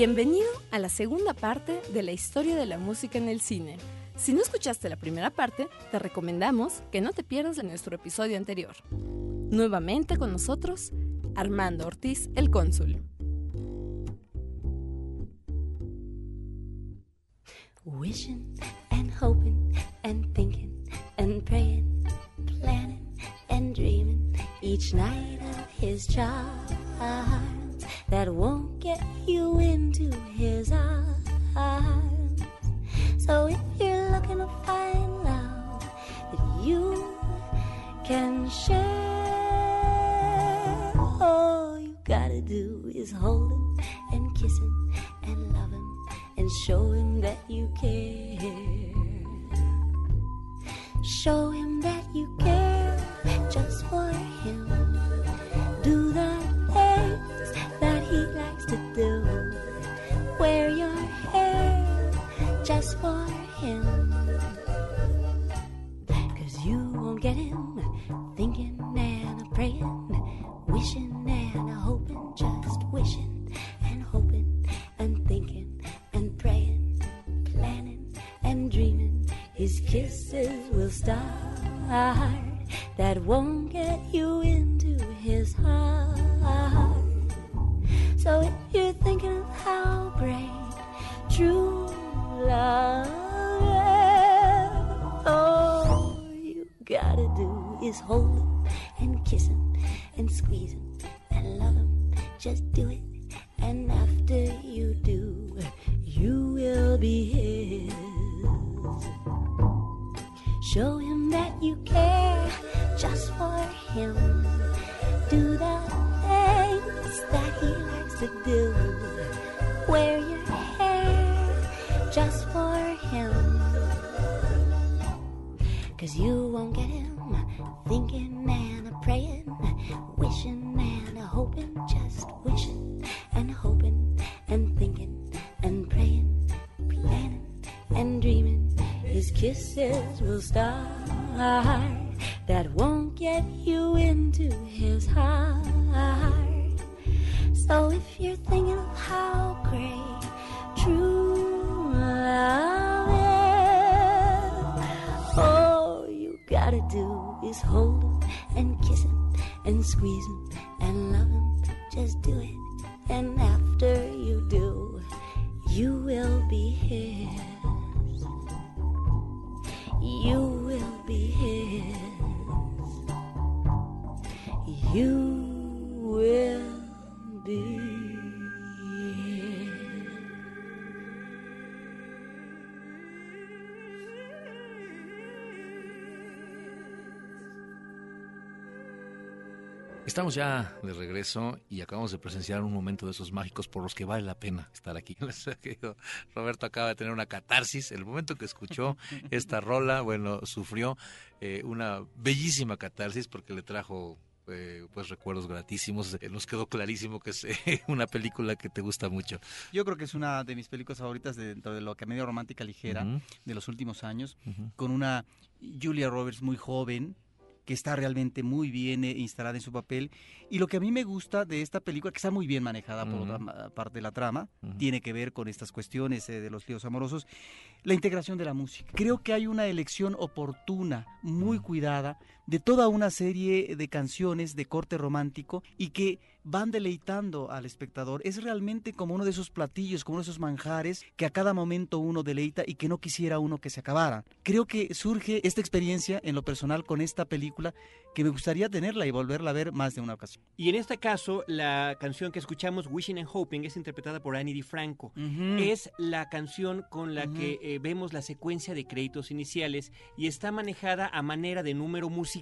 Bienvenido a la segunda parte de la historia de la música en el cine. Si no escuchaste la primera parte, te recomendamos que no te pierdas de nuestro episodio anterior. Nuevamente con nosotros, Armando Ortiz, el cónsul. Wishing and hoping and thinking and praying, planning and dreaming each night of his charms that won't get you into his arms. So if you're looking to find love that you can share, all you gotta do is hold him and kiss him and love him and show him that you care. Show him that you care that won't get you into his heart. So if you're thinking of how great true love is, all you gotta do is hold him and kiss him and squeeze him and love him. Just do it, kisses will start that won't Estamos ya de regreso y acabamos de presenciar un momento de esos mágicos por los que vale la pena estar aquí. Roberto acaba de tener una catarsis. El momento que escuchó esta rola, bueno, sufrió eh, una bellísima catarsis porque le trajo eh, pues recuerdos gratísimos. Eh, nos quedó clarísimo que es eh, una película que te gusta mucho. Yo creo que es una de mis películas favoritas dentro de lo que medio romántica ligera Ujú. de los últimos años, Ujú. con una Julia Roberts muy joven que está realmente muy bien eh, instalada en su papel. Y lo que a mí me gusta de esta película, que está muy bien manejada por Ujú. otra ma- parte de la trama, Ujú. tiene que ver con estas cuestiones eh, de los líos amorosos, la integración de la música. Creo que hay una elección oportuna, muy cuidada, de toda una serie de canciones de corte romántico y que van deleitando al espectador. Es realmente como uno de esos platillos, como uno de esos manjares que a cada momento uno deleita y que no quisiera uno que se acabara. Creo que surge esta experiencia en lo personal con esta película que me gustaría tenerla y volverla a ver más de una ocasión. Y en este caso, la canción que escuchamos, Wishing and Hoping, es interpretada por Annie DiFranco. Mm. Es la canción con la que eh, vemos la secuencia de créditos iniciales y está manejada a manera de número musical,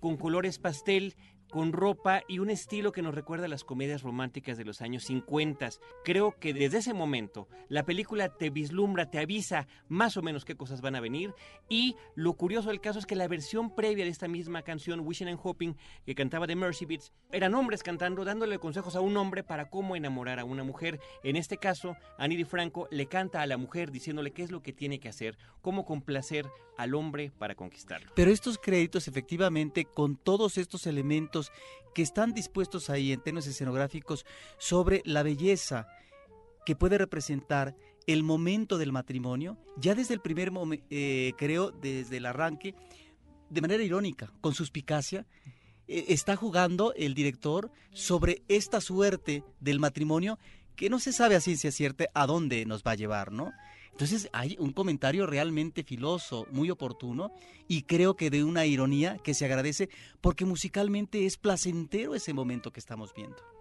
con colores pastel, con ropa y un estilo que nos recuerda a las comedias románticas de los años 50. Creo que desde ese momento la película te vislumbra, te avisa más o menos qué cosas van a venir y lo curioso del caso es que la versión previa de esta misma canción, Wishing and Hoping, que cantaba de Mercy Beats, eran hombres cantando, dándole consejos a un hombre para cómo enamorar a una mujer. En este caso, Annie DiFranco le canta a la mujer diciéndole qué es lo que tiene que hacer, cómo complacer al hombre para conquistarlo. Pero estos créditos, efectivamente, con todos estos elementos que están dispuestos ahí en términos escenográficos sobre la belleza que puede representar el momento del matrimonio, ya desde el primer momento, creo, desde el arranque, de manera irónica, con suspicacia, eh, está jugando el director sobre esta suerte del matrimonio que no se sabe a ciencia cierta a dónde nos va a llevar, ¿no? Entonces hay un comentario realmente filoso, muy oportuno, y creo que de una ironía que se agradece porque musicalmente es placentero ese momento que estamos viendo.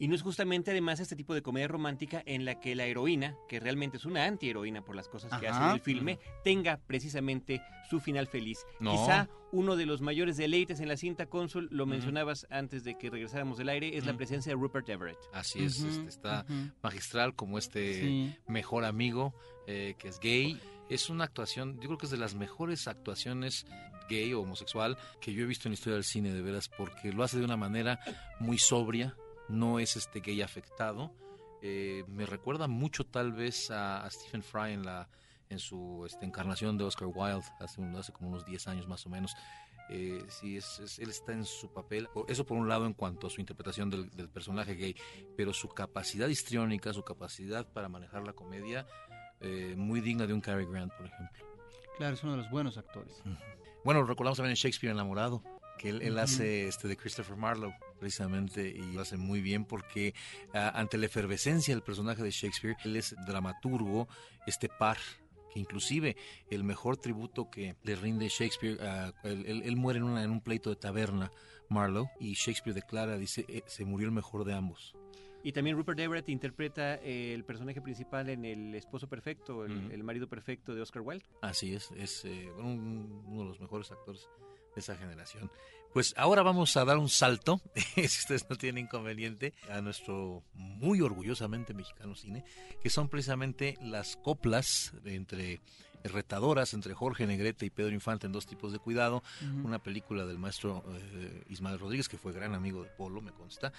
Y no es justamente además este tipo de comedia romántica en la que la heroína, que realmente es una antiheroína por las cosas que hace en el filme, tenga precisamente su final feliz. Quizá uno de los mayores deleites en la cinta Cónsul, lo mencionabas antes de que regresáramos del aire, es la presencia de Rupert Everett. Así es, este, está magistral como este mejor amigo eh, que es gay. Es una actuación, yo creo que es de las mejores actuaciones gay o homosexual que yo he visto en la historia del cine, de veras, porque lo hace de una manera muy sobria, no es este gay afectado. Eh, me recuerda mucho tal vez a, Stephen Fry en la en su este, encarnación de Oscar Wilde hace, hace como unos 10 años más o menos. Eh, sí, es, él está en su papel. Eso por un lado en cuanto a su interpretación del, personaje gay, pero su capacidad histriónica, su capacidad para manejar la comedia, eh, muy digna de un Cary Grant, por ejemplo. Claro, es uno de los buenos actores. Bueno, recordamos también Shakespeare enamorado, que él, hace este de Christopher Marlowe precisamente y lo hace muy bien porque ah, ante la efervescencia del personaje de Shakespeare él es dramaturgo este par que inclusive el mejor tributo que le rinde Shakespeare, ah, él, muere en, una, en un pleito de taberna, Marlowe, y Shakespeare declara, dice, eh, se murió el mejor de ambos. Y también Rupert Everett interpreta eh, el personaje principal en El esposo perfecto, el, marido perfecto de Oscar Wilde. Así es, es eh, uno de los mejores actores esa generación. Pues ahora vamos a dar un salto, si ustedes no tienen inconveniente, a nuestro muy orgullosamente mexicano cine, que son precisamente las coplas entre retadoras entre Jorge Negrete y Pedro Infante en Dos tipos de cuidado, una película del maestro eh, Ismael Rodríguez, que fue gran amigo de Polo, me consta,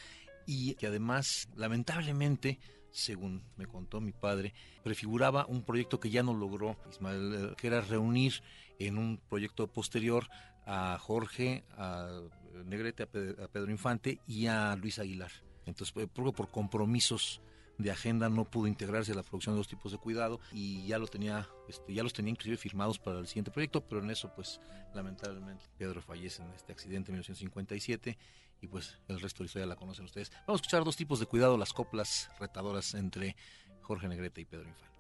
y que además, lamentablemente, según me contó mi padre, prefiguraba un proyecto que ya no logró Ismael, eh, que era reunir en un proyecto posterior a Jorge, a Negrete, a Pedro, Infante y a Luis Aguilar. Entonces, por, por compromisos de agenda no pudo integrarse a la producción de dos tipos de cuidado y ya lo tenía, este, ya los tenía inclusive firmados para el siguiente proyecto, pero en eso pues lamentablemente Pedro fallece en este accidente en 1957 y pues el resto de historia la conocen ustedes. Vamos a escuchar dos tipos de cuidado, las coplas retadoras entre Jorge Negrete y Pedro Infante.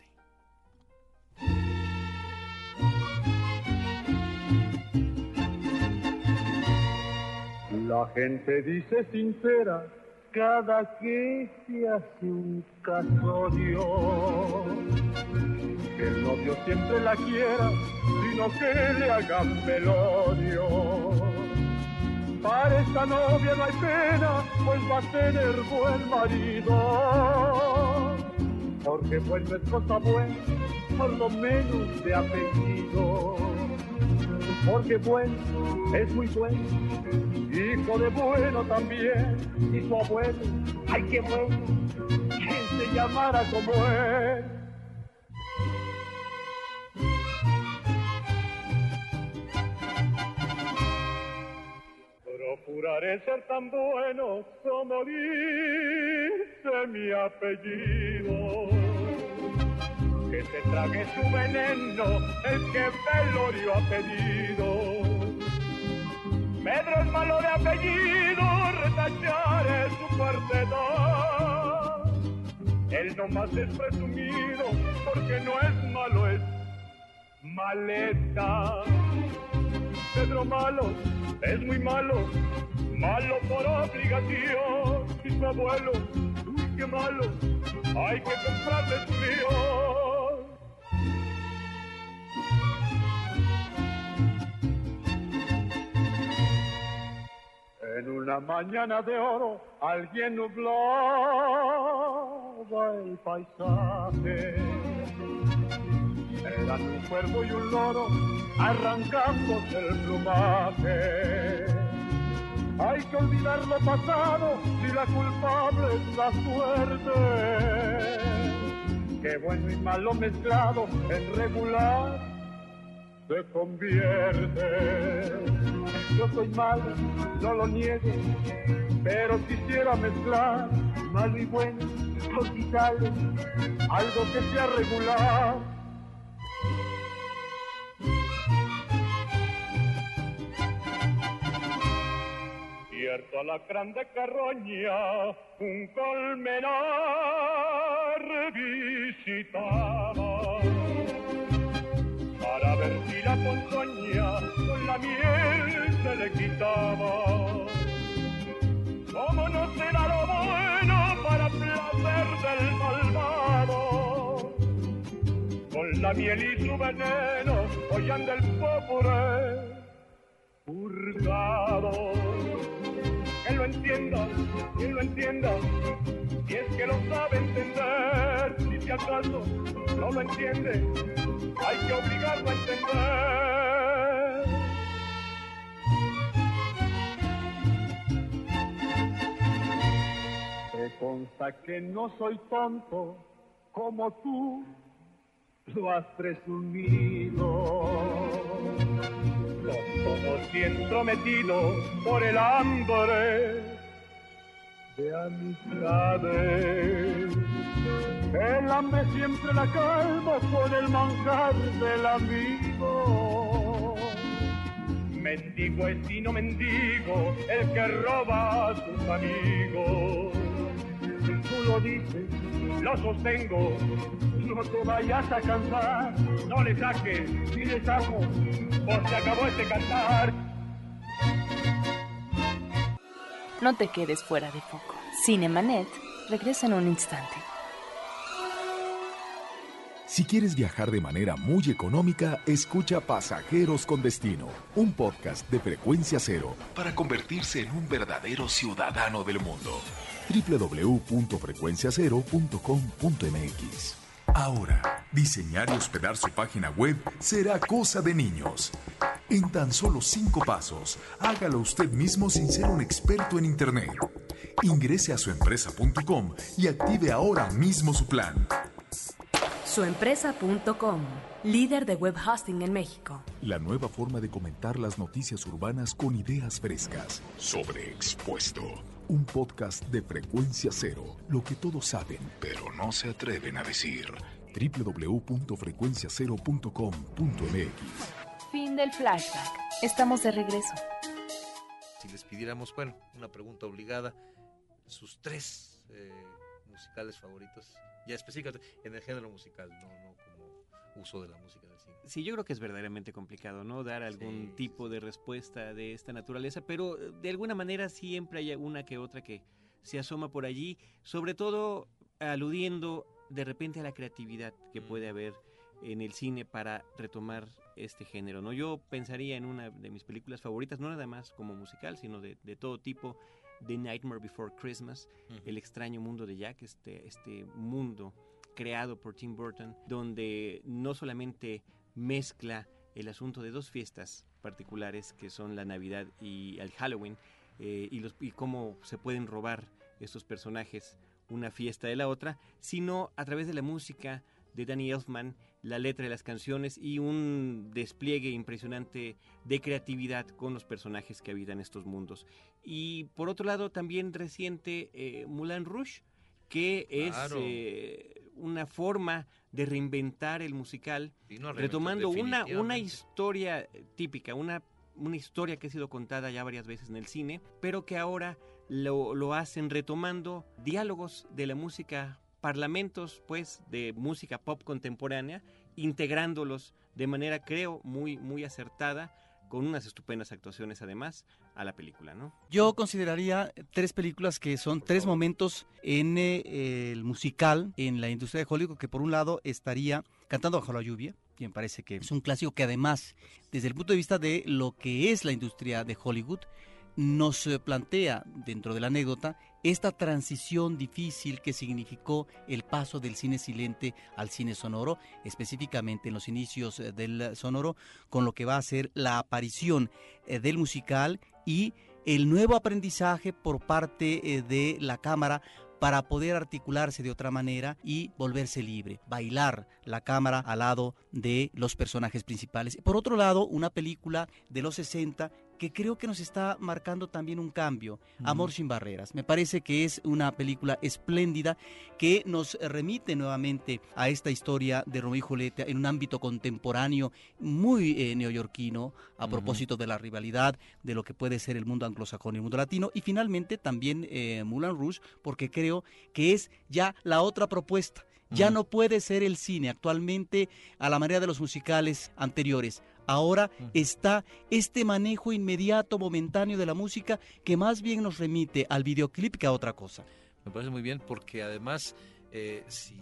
La gente dice sincera cada que se hace un casorio que el novio siempre la quiera, sino que le hagan velorio. Para esta novia no hay pena, pues va a tener buen marido. Porque bueno es cosa buena, por lo menos de apellido. Porque bueno es muy bueno hijo de bueno también, y su abuelo, ay qué bueno, que se llamara como él. Procuraré ser tan bueno como dice mi apellido. Que se trague su veneno el que Velorio ha pedido Pedro es malo de apellido, retachar es su cuarteto. Él no más es presumido, porque no es malo, es maleta. Pedro malo, es muy malo, malo por obligación. Y su abuelo, uy, qué malo, hay que comprarle frío. En una mañana de oro alguien nublaba el paisaje. Un cuervo y un loro arrancándose el plumaje. Hay que olvidar lo pasado si la culpable es la suerte. Qué bueno y malo mezclado en regular se convierte yo soy malo, no lo niego, pero quisiera mezclar malo y bueno, quizás algo que sea regular. Cierto alacrán de carroña, un colmenar visitaba para ver si la ponzoña con la miel se le quitaba. ¿Cómo no será lo bueno para placer del malvado? Con la miel y su veneno hoy anda el pobre purgado. Entienda, que lo entienda, si es que lo sabe entender, si si acaso no lo entiende, hay que obligarlo a entender. Me consta que no soy tonto como tú lo has presumido. Son todos bien prometidos por el hambre de amistades. El hambre siempre la calma con el manjar del amigo. Mendigo es y no mendigo el que roba a sus amigos. Tú lo dices, lo sostengo, no te vayas a cansar, no le saques, si le saco, o se acabó este cantar. No te quedes fuera de foco. Cinemanet regresa en un instante. Si quieres viajar de manera muy económica, escucha Pasajeros con Destino, un podcast de frecuencia cero para convertirse en un verdadero ciudadano del mundo. www.frecuenciacero.com.mx Ahora, diseñar y hospedar su página web será cosa de niños. En tan solo cinco pasos, hágalo usted mismo sin ser un experto en Internet. Ingrese a suempresa.com y active ahora mismo su plan. Suempresa.com, líder de web hosting en México. La nueva forma de comentar las noticias urbanas con ideas frescas. Sobreexpuesto. Un podcast de frecuencia cero. Lo que todos saben, pero no se atreven a decir. www.frecuenciacero.com.mx Fin del flashback. Estamos de regreso. Si les pidiéramos, bueno, una pregunta obligada, sus tres eh, musicales favoritos, ya específicamente en el género musical, no, no como uso de la música del cine. Sí, yo creo que es verdaderamente complicado, ¿no? Dar algún Sí, tipo sí, de respuesta de esta naturaleza, pero eh, de alguna manera siempre hay una que otra que se asoma por allí, sobre todo aludiendo de repente a la creatividad que Mm. puede haber en el cine para retomar este género, ¿no? Yo pensaría en una de mis películas favoritas, no nada más como musical, sino de, de todo tipo, The Nightmare Before Christmas, El extraño mundo de Jack, este, este mundo creado por Tim Burton, donde no solamente mezcla el asunto de dos fiestas particulares que son la Navidad y el Halloween, eh, y, los, y cómo se pueden robar estos personajes una fiesta de la otra, sino a través de la música de Danny Elfman, la letra de las canciones y un despliegue impresionante de creatividad con los personajes que habitan estos mundos. Y por otro lado, también reciente eh, Moulin Rouge, que Claro. es eh, una forma de reinventar el musical, retomando una, una historia típica, una, una historia que ha sido contada ya varias veces en el cine, pero que ahora lo, lo hacen retomando diálogos de la música, parlamentos pues de música pop contemporánea, integrándolos de manera creo muy, muy acertada, con unas estupendas actuaciones además a la película, ¿no? Yo consideraría tres películas que son tres momentos en eh, el musical en la industria de Hollywood, que por un lado estaría Cantando bajo la lluvia, que me parece que es un clásico que además, desde el punto de vista de lo que es la industria de Hollywood, nos eh, plantea dentro de la anécdota esta transición difícil que significó el paso del cine silente al cine sonoro, específicamente en los inicios eh, del sonoro, con lo que va a ser la aparición eh, del musical y el nuevo aprendizaje por parte eh, de la cámara para poder articularse de otra manera y volverse libre, bailar la cámara al lado de los personajes principales. Por otro lado, una película de los 60 que creo que nos está marcando también un cambio. Amor sin barreras. Me parece que es una película espléndida que nos remite nuevamente a esta historia de Romeo y Julieta en un ámbito contemporáneo muy eh, neoyorquino a propósito de la rivalidad de lo que puede ser el mundo anglosajón y el mundo latino y finalmente también eh, Moulin Rouge porque creo que es ya la otra propuesta. Ya no puede ser el cine actualmente a la manera de los musicales anteriores. Ahora está este manejo inmediato, momentáneo de la música que más bien nos remite al videoclip que a otra cosa. Me parece muy bien porque además, eh, si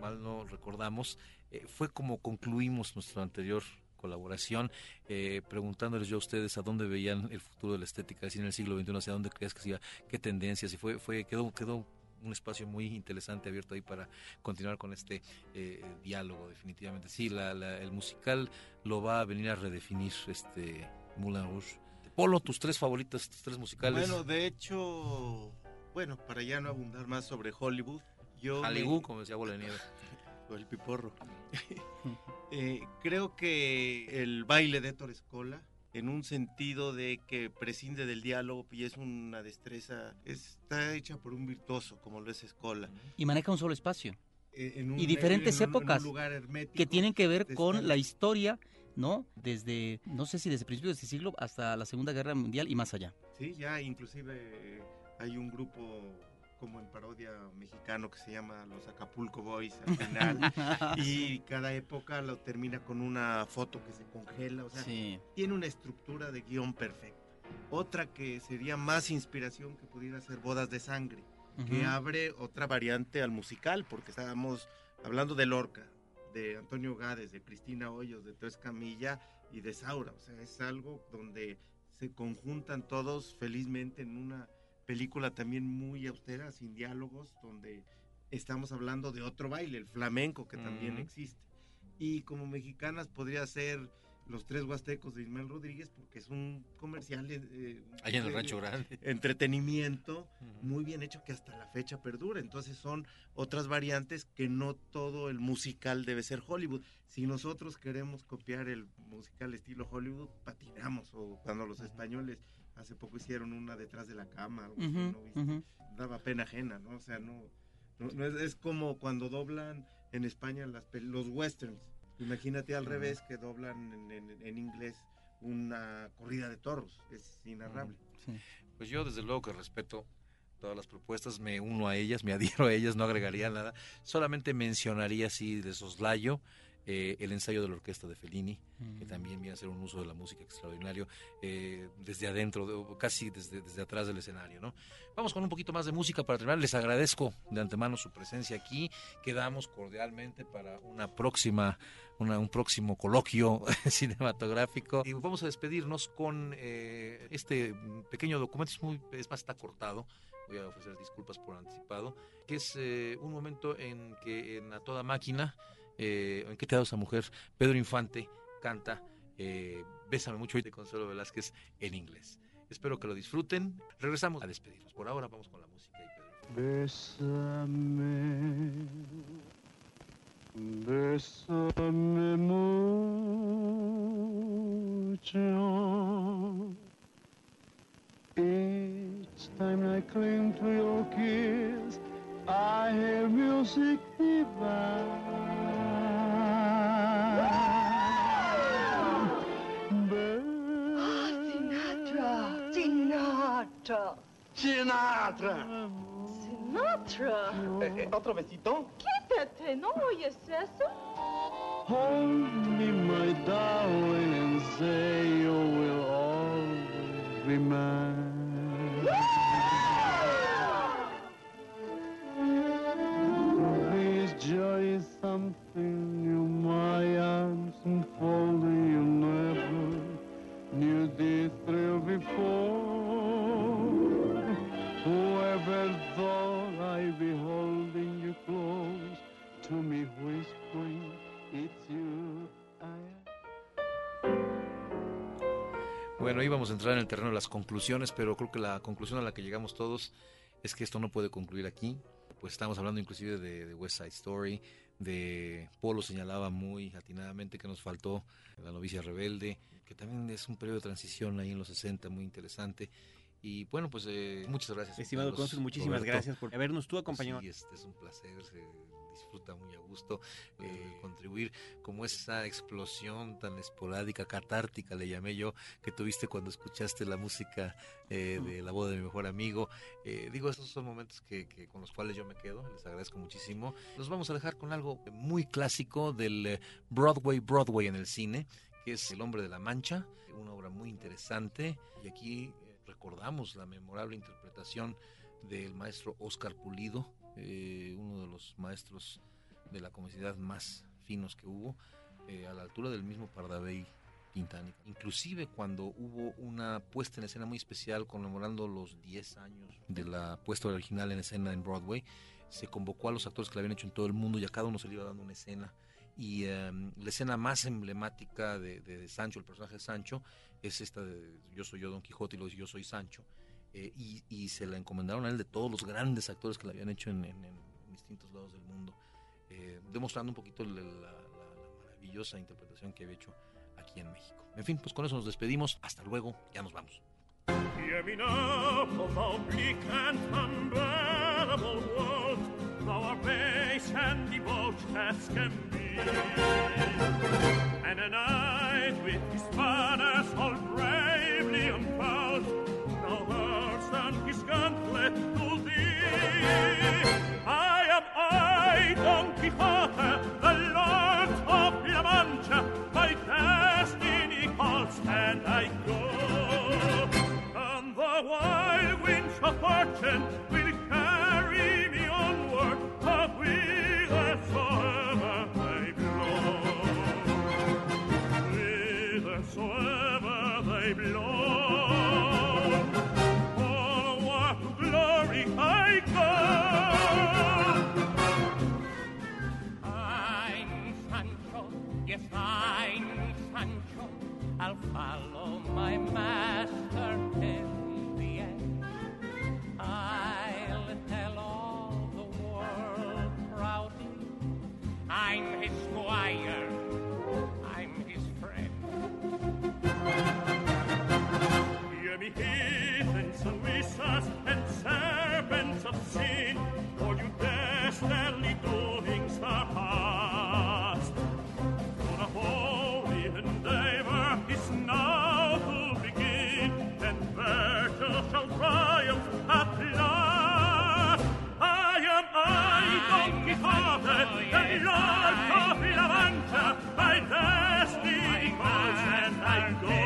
mal no recordamos, eh, fue como concluimos nuestra anterior colaboración, eh, preguntándoles yo a ustedes a dónde veían el futuro de la estética cine en el siglo XXI, hacia dónde crees que se iba, qué tendencias, y fue, fue quedó, quedó un espacio muy interesante abierto ahí para continuar con este eh, diálogo definitivamente. Sí la, la- el musical lo va a venir a redefinir este Moulin Rouge. Polo tus tres favoritas tus tres musicales. Bueno, de hecho, bueno, para ya no abundar más sobre Hollywood, yo... me- Hollywood como decía Bola de Nieve. O el piporro. Eh, creo que el baile de Héctor Escola, en un sentido de que prescinde del diálogo y es una destreza, está hecha por un virtuoso como lo es Escola. Y maneja un solo espacio. Eh, un- Y diferentes en un- en un épocas lugar hermético, que tienen que ver con estar- la historia, ¿no? Desde, no sé si desde principios de este siglo hasta la Segunda Guerra Mundial y más allá. Sí, ya inclusive hay un grupo como en parodia mexicano que se llama los Acapulco Boys al final y cada época lo termina con una foto que se congela, o sea, Sí. tiene una estructura de guion perfecta. Otra que sería más inspiración que pudiera ser Bodas de Sangre, que Ujú. abre otra variante al musical, porque estábamos hablando de Lorca, de Antonio Gades, de Cristina Hoyos, de Toes Camilla y de Saura. O sea, es algo donde se conjuntan todos felizmente en una película también muy austera, sin diálogos, donde estamos hablando de otro baile, el flamenco, que también Ujú. existe. Y como mexicanas podría ser Los Tres Huastecos de Ismael Rodríguez, porque es un comercial eh, allá en el Rancho Grande entretenimiento Ujú. muy bien hecho que hasta la fecha perdura. Entonces son otras variantes que no todo el musical debe ser Hollywood. Si nosotros queremos copiar el musical estilo Hollywood, patinamos. O cuando los españoles hace poco hicieron una detrás de la cama, algo así, Ujú, ¿no viste? ujú. daba pena ajena, ¿no? O sea, no, no, no es, es como cuando doblan en España las, los westerns. Imagínate al revés que doblan en, en- en inglés una corrida de toros. Es inarrable. Sí. Pues yo desde luego que respeto todas las propuestas, me uno a ellas, me adhiero a ellas, no agregaría nada. Solamente mencionaría así de soslayo eh, el ensayo de la orquesta de Fellini, que Mm. también viene a ser un uso de la música extraordinario eh, desde adentro, de- casi desde, desde atrás del escenario. ¿no? Vamos con un poquito más de música para terminar. Les agradezco de antemano su presencia aquí. Quedamos cordialmente para una próxima, una- un próximo coloquio cinematográfico. Y vamos a despedirnos con eh, este pequeño documento. Es, muy, es más, está cortado. Voy a ofrecer disculpas por anticipado. Que es eh, un momento en que en A Toda Máquina, eh, ¿en qué te ha dado esa mujer? Pedro Infante canta eh, Bésame mucho de Consuelo Velázquez en inglés. Espero que lo disfruten. Regresamos a despedirnos. Por ahora vamos con la música y Pedro. Bésame, bésame mucho. Each time I cling to your kiss, I hear music divine. Sinatra! Sinatra! Sinatra! Eh, ¿Otro besito? Quítate, no oyes eso. Hold me, my darling, and say you will always be mine. Entrar en el terreno de las conclusiones, pero creo que la conclusión a la que llegamos todos es que esto no puede concluir aquí. pues estamos hablando inclusive de, de West Side Story, de Polo señalaba muy atinadamente que nos faltó La novicia rebelde, que también es un periodo de transición ahí en los 60 muy interesante. Y bueno, pues eh, muchas gracias. Estimado Carlos, cónsul, muchísimas Roberto. gracias por habernos tú acompañado. Sí, este es un placer, se disfruta muy a gusto eh, contribuir como esa explosión tan esporádica, catártica, le llamé yo, que tuviste cuando escuchaste la música eh, de la boda de mi mejor amigo. Eh, digo, esos son momentos que, que con los cuales yo me quedo, les agradezco muchísimo. Nos vamos a dejar con algo muy clásico del eh, Broadway, Broadway en el cine, que es El hombre de la mancha, una obra muy interesante y aquí eh, recordamos la memorable interpretación del maestro Oscar Pulido, eh, uno de los maestros de la comicidad más finos que hubo, eh, a la altura del mismo Pardavé Quintana. Inclusive cuando hubo una puesta en escena muy especial conmemorando los 10 años de la puesta original en escena en Broadway, se convocó a los actores que la habían hecho en todo el mundo y a cada uno se le iba dando una escena. Y eh, la escena más emblemática de, Sancho, el personaje de Sancho, es esta de Yo soy yo Don Quijote y luego Yo soy Sancho. Eh, y, se la encomendaron a él de todos los grandes actores que la habían hecho en, en- en distintos lados del mundo, eh, demostrando un poquito la, maravillosa interpretación que había hecho aquí en México. En fin, pues con eso nos despedimos. Hasta luego, ya nos vamos. And debauched as can be. And a knight with his banners all bravely unfurled, now hurls on his gauntlet to thee. I am I, Don Quixote, the Lord of La Mancha, my destiny calls and I go. And the wild winds of fortune will my mind. And I go.